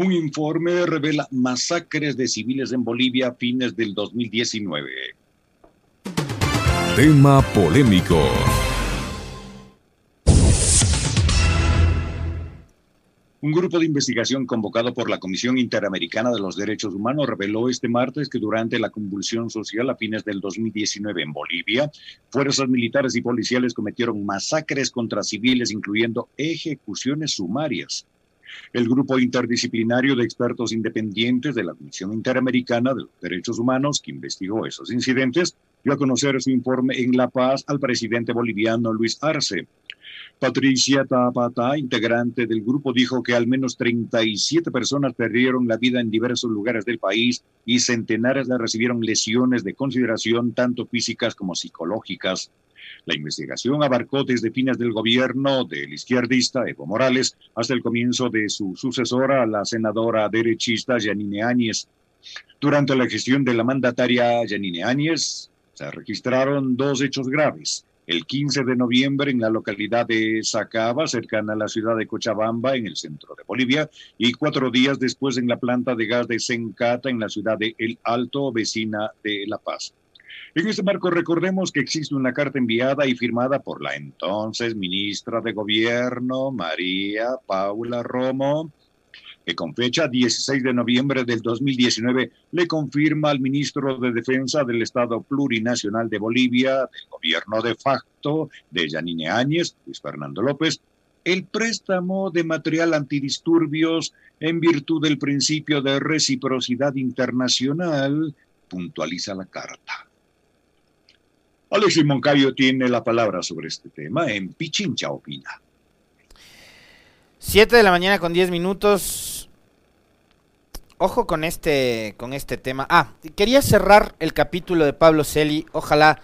Un informe revela masacres de civiles en Bolivia a fines del 2019. Tema polémico. Un grupo de investigación convocado por la Comisión Interamericana de los Derechos Humanos reveló este martes que durante la convulsión social a fines del 2019 en Bolivia, fuerzas militares y policiales cometieron masacres contra civiles, incluyendo ejecuciones sumarias. El grupo interdisciplinario de expertos independientes de la Comisión Interamericana de los Derechos Humanos, que investigó esos incidentes, dio a conocer su informe en La Paz al presidente boliviano Luis Arce. Patricia Tapata, integrante del grupo, dijo que al menos 37 personas perdieron la vida en diversos lugares del país y centenares recibieron lesiones de consideración tanto físicas como psicológicas. La investigación abarcó desde fines del gobierno del izquierdista Evo Morales hasta el comienzo de su sucesora, la senadora derechista Yanine Áñez. Durante la gestión de la mandataria Yanine Áñez, se registraron dos hechos graves el 15 de noviembre en la localidad de Sacaba, cercana a la ciudad de Cochabamba, en el centro de Bolivia, y cuatro días después en la planta de gas de Sencata, en la ciudad de El Alto, vecina de La Paz. En este marco recordemos que existe una carta enviada y firmada por la entonces ministra de Gobierno, María Paula Romo, que con fecha 16 de noviembre del 2019 le confirma al ministro de Defensa del Estado Plurinacional de Bolivia, del gobierno de facto de Yanine Áñez, Luis Fernando López, el préstamo de material antidisturbios en virtud del principio de reciprocidad internacional, puntualiza la carta. Alexis Moncayo tiene la palabra sobre este tema en Pichincha Opina. 7 de la mañana con 10 minutos. Ojo con este, con este tema. Ah, quería cerrar el capítulo de Pablo Celi. Ojalá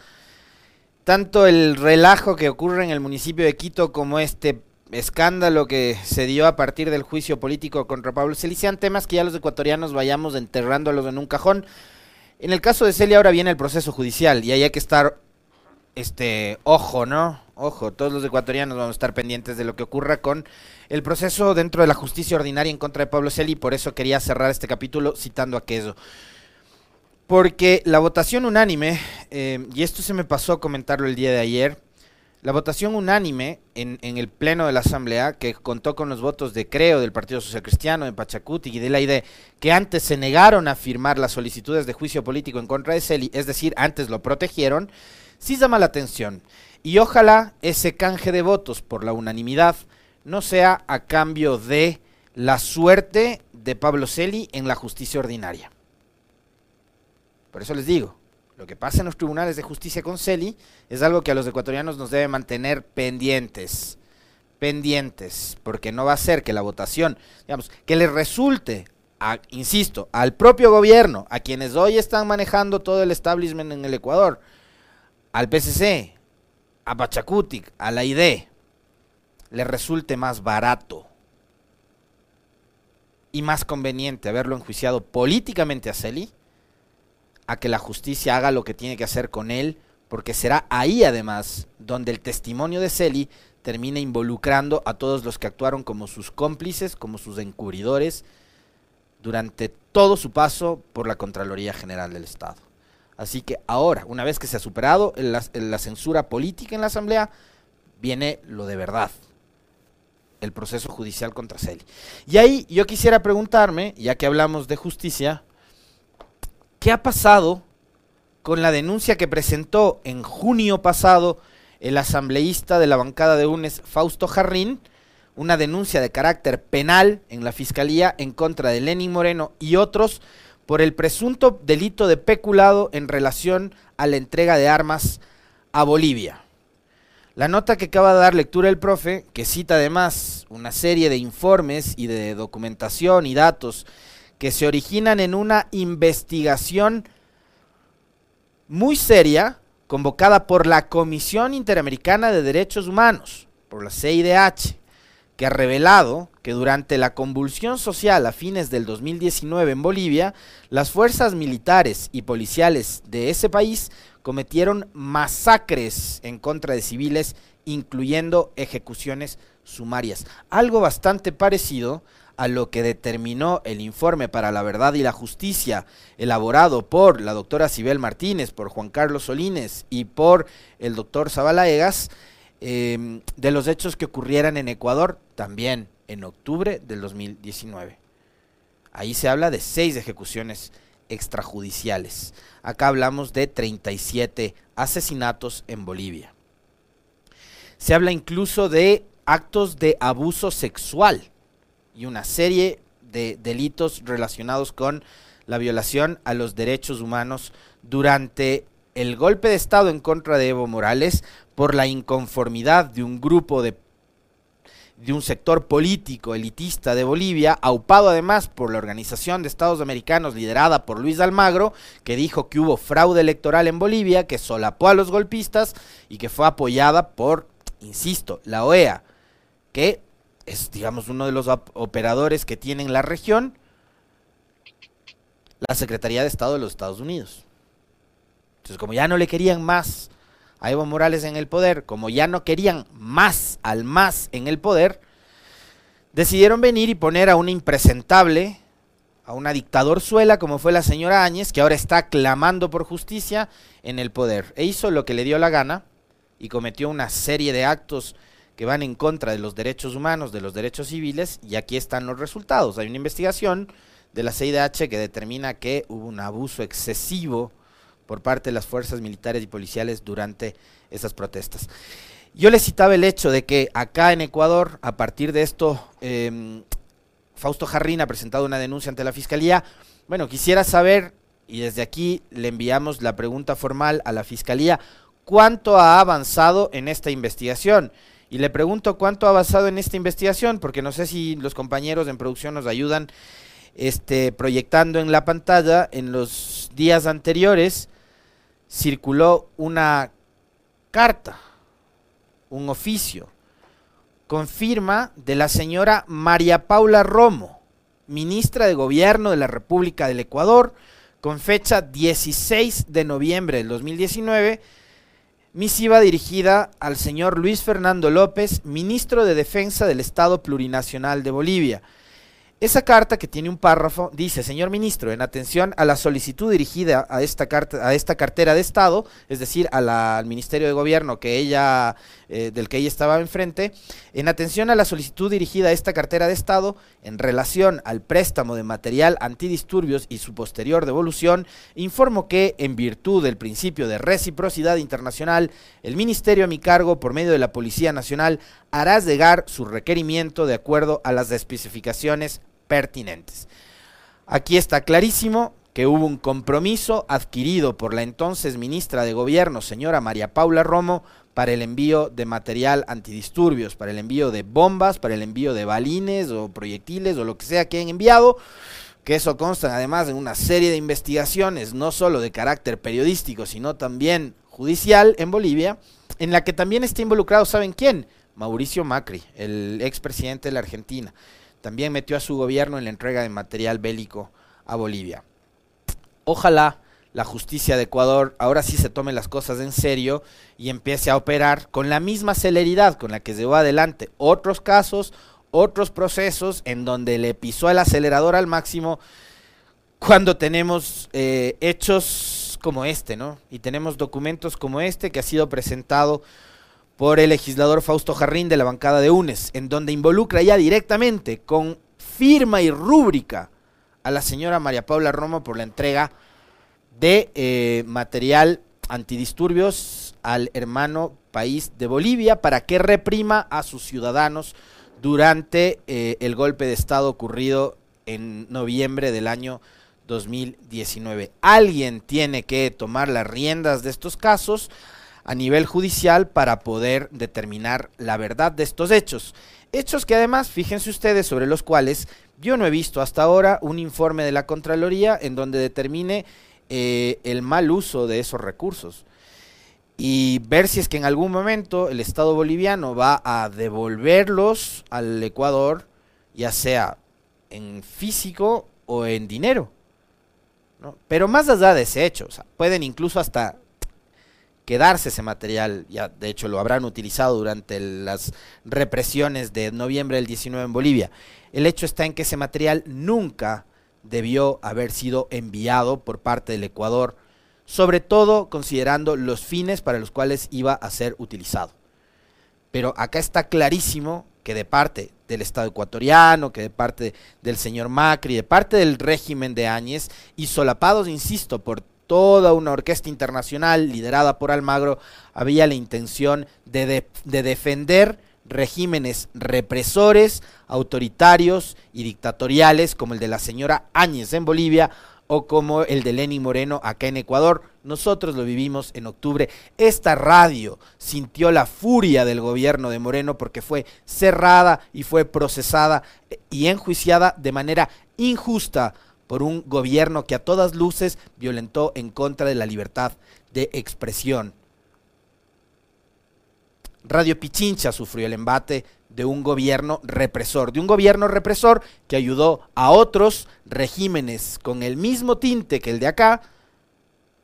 tanto el relajo que ocurre en el municipio de Quito como este escándalo que se dio a partir del juicio político contra Pablo Celi sean temas que ya los ecuatorianos vayamos enterrándolos en un cajón. En el caso de Celi ahora viene el proceso judicial y ahí hay que estar, este, ojo, ¿no? Ojo, todos los ecuatorianos vamos a estar pendientes de lo que ocurra con el proceso dentro de la justicia ordinaria en contra de Pablo Celi, por eso quería cerrar este capítulo citando aquello. Porque la votación unánime, eh, y esto se me pasó a comentarlo el día de ayer, la votación unánime en, en, el Pleno de la Asamblea, que contó con los votos de Creo, del Partido Social Cristiano, de Pachacuti y de la IDE, que antes se negaron a firmar las solicitudes de juicio político en contra de Celi, es decir, antes lo protegieron, sí llama la atención. Y ojalá ese canje de votos por la unanimidad no sea a cambio de la suerte de Pablo Celi en la justicia ordinaria. Por eso les digo, lo que pasa en los tribunales de justicia con Celi es algo que a los ecuatorianos nos debe mantener pendientes, pendientes, porque no va a ser que la votación, digamos, que le resulte, insisto, al propio gobierno, a quienes hoy están manejando todo el establishment en el Ecuador, al PCC, a Pachacutic, a la ID, le resulte más barato y más conveniente haberlo enjuiciado políticamente a Celi a que la justicia haga lo que tiene que hacer con él, porque será ahí además donde el testimonio de Celi termina involucrando a todos los que actuaron como sus cómplices, como sus encubridores, durante todo su paso por la Contraloría General del Estado. Así que ahora, una vez que se ha superado la, censura política en la Asamblea, viene lo de verdad, el proceso judicial contra Celi. Y ahí yo quisiera preguntarme, ya que hablamos de justicia, ¿qué ha pasado con la denuncia que presentó en junio pasado el asambleísta de la bancada de UNES, Fausto Jarrín, una denuncia de carácter penal en la Fiscalía en contra de Lenin Moreno y otros por el presunto delito de peculado en relación a la entrega de armas a Bolivia? La nota que acaba de dar lectura el profe, que cita además una serie de informes y de documentación y datos que se originan en una investigación muy seria convocada por la Comisión Interamericana de Derechos Humanos, por la CIDH, que ha revelado que durante la convulsión social a fines del 2019 en Bolivia, las fuerzas militares y policiales de ese país cometieron masacres en contra de civiles, incluyendo ejecuciones sumarias. Algo bastante parecido a lo que determinó el informe para la verdad y la justicia elaborado por la doctora Sibel Martínez, por Juan Carlos Solines y por el doctor Zabalaegas, em, de los hechos que ocurrieran en Ecuador también en octubre del 2019. Ahí se habla de seis ejecuciones extrajudiciales. Acá hablamos de 37 asesinatos en Bolivia. Se habla incluso de actos de abuso sexual y una serie de delitos relacionados con la violación a los derechos humanos durante el golpe de Estado en contra de Evo Morales por la inconformidad de un grupo de de un sector político elitista de Bolivia, aupado además por la Organización de Estados Americanos liderada por Luis Almagro, que dijo que hubo fraude electoral en Bolivia, que solapó a los golpistas y que fue apoyada por, insisto, la OEA, que es, digamos, uno de los operadores que tiene en la región, la Secretaría de Estado de los Estados Unidos. Entonces, como ya no le querían más a Evo Morales en el poder, como ya no querían más al más en el poder, decidieron venir y poner a una impresentable, a una dictadorzuela como fue la señora Áñez, que ahora está clamando por justicia en el poder. E hizo lo que le dio la gana y cometió una serie de actos que van en contra de los derechos humanos, de los derechos civiles, y aquí están los resultados. Hay una investigación de la CIDH que determina que hubo un abuso excesivo por parte de las fuerzas militares y policiales durante esas protestas. Yo le citaba el hecho de que acá en Ecuador, a partir de esto, em, Fausto Jarrín ha presentado una denuncia ante la Fiscalía. Bueno, quisiera saber, y desde aquí le enviamos la pregunta formal a la Fiscalía, ¿cuánto ha avanzado en esta investigación? Y le pregunto cuánto ha avanzado en esta investigación, porque no sé si los compañeros en producción nos ayudan este, proyectando en la pantalla en los días anteriores circuló una carta, un oficio, con firma de la señora María Paula Romo, ministra de Gobierno de la República del Ecuador, con fecha 16 de noviembre del 2019, misiva dirigida al señor Luis Fernando López, ministro de Defensa del Estado Plurinacional de Bolivia, esa carta que tiene un párrafo dice, señor ministro, en atención a la solicitud dirigida a esta, carta, a esta cartera de Estado, es decir, al Ministerio de Gobierno que ella, eh, del que ella estaba enfrente, en atención a la solicitud dirigida a esta cartera de Estado, en relación al préstamo de material antidisturbios y su posterior devolución, informo que, en virtud del principio de reciprocidad internacional, el Ministerio a mi cargo, por medio de la Policía Nacional, hará llegar su requerimiento de acuerdo a las especificaciones pertinentes. Aquí está clarísimo que hubo un compromiso adquirido por la entonces ministra de Gobierno, señora María Paula Romo, para el envío de material antidisturbios, para el envío de bombas, para el envío de balines o proyectiles o lo que sea que hayan enviado, que eso consta además en una serie de investigaciones, no solo de carácter periodístico, sino también judicial en Bolivia, en la que también está involucrado, ¿saben quién? Mauricio Macri, el expresidente de la Argentina. También metió a su gobierno en la entrega de material bélico a Bolivia. Ojalá la justicia de Ecuador ahora sí se tome las cosas en serio y empiece a operar con la misma celeridad con la que llevó adelante otros casos, otros procesos en donde le pisó el acelerador al máximo cuando tenemos eh, hechos como este, ¿no? Y tenemos documentos como este que ha sido presentado por el legislador Fausto Jarrín de la bancada de UNES, en donde involucra ya directamente con firma y rúbrica a la señora María Paula Romo por la entrega de eh, material antidisturbios al hermano país de Bolivia para que reprima a sus ciudadanos durante eh, el golpe de Estado ocurrido en noviembre del año 2019. Alguien tiene que tomar las riendas de estos casos, a nivel judicial para poder determinar la verdad de estos hechos. Hechos que además, fíjense ustedes, sobre los cuales yo no he visto hasta ahora un informe de la Contraloría en donde determine eh, el mal uso de esos recursos. Y ver si es que en algún momento el Estado boliviano va a devolverlos al Ecuador, ya sea en físico o en dinero. Pero más allá de ese hecho, pueden incluso hasta quedarse ese material, ya de hecho lo habrán utilizado durante las represiones de noviembre del 19 en Bolivia. El hecho está en que ese material nunca debió haber sido enviado por parte del Ecuador, sobre todo considerando los fines para los cuales iba a ser utilizado. Pero acá está clarísimo que de parte del Estado ecuatoriano, que de parte del señor Macri, de parte del régimen de Áñez, y solapados, insisto, por toda una orquesta internacional liderada por Almagro, había la intención de, de defender regímenes represores, autoritarios y dictatoriales como el de la señora Áñez en Bolivia o como el de Lenín Moreno acá en Ecuador. Nosotros lo vivimos en octubre. Esta radio sintió la furia del gobierno de Moreno porque fue cerrada y fue procesada y enjuiciada de manera injusta por un gobierno que a todas luces violentó en contra de la libertad de expresión. Radio Pichincha sufrió el embate de un gobierno represor, de un gobierno represor que ayudó a otros regímenes con el mismo tinte que el de acá,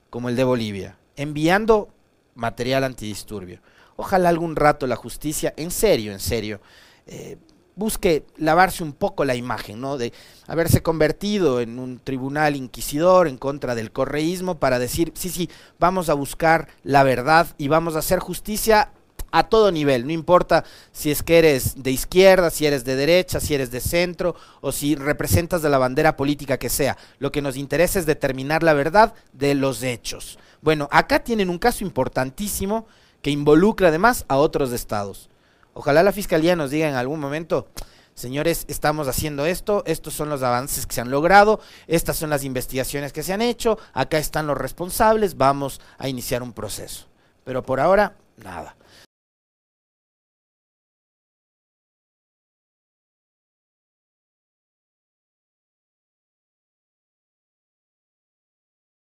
como el de Bolivia, enviando material antidisturbio. Ojalá algún rato la justicia, en serio, en serio, eh, busque lavarse un poco la imagen, ¿no? De haberse convertido en un tribunal inquisidor en contra del correísmo para decir, sí, sí, vamos a buscar la verdad y vamos a hacer justicia a todo nivel, no importa si es que eres de izquierda, si eres de derecha, si eres de centro o si representas de la bandera política que sea. Lo que nos interesa es determinar la verdad de los hechos. Bueno, acá tienen un caso importantísimo que involucra además a otros estados. Ojalá la fiscalía nos diga en algún momento, señores, estamos haciendo esto, estos son los avances que se han logrado, estas son las investigaciones que se han hecho, acá están los responsables, vamos a iniciar un proceso. Pero por ahora, nada.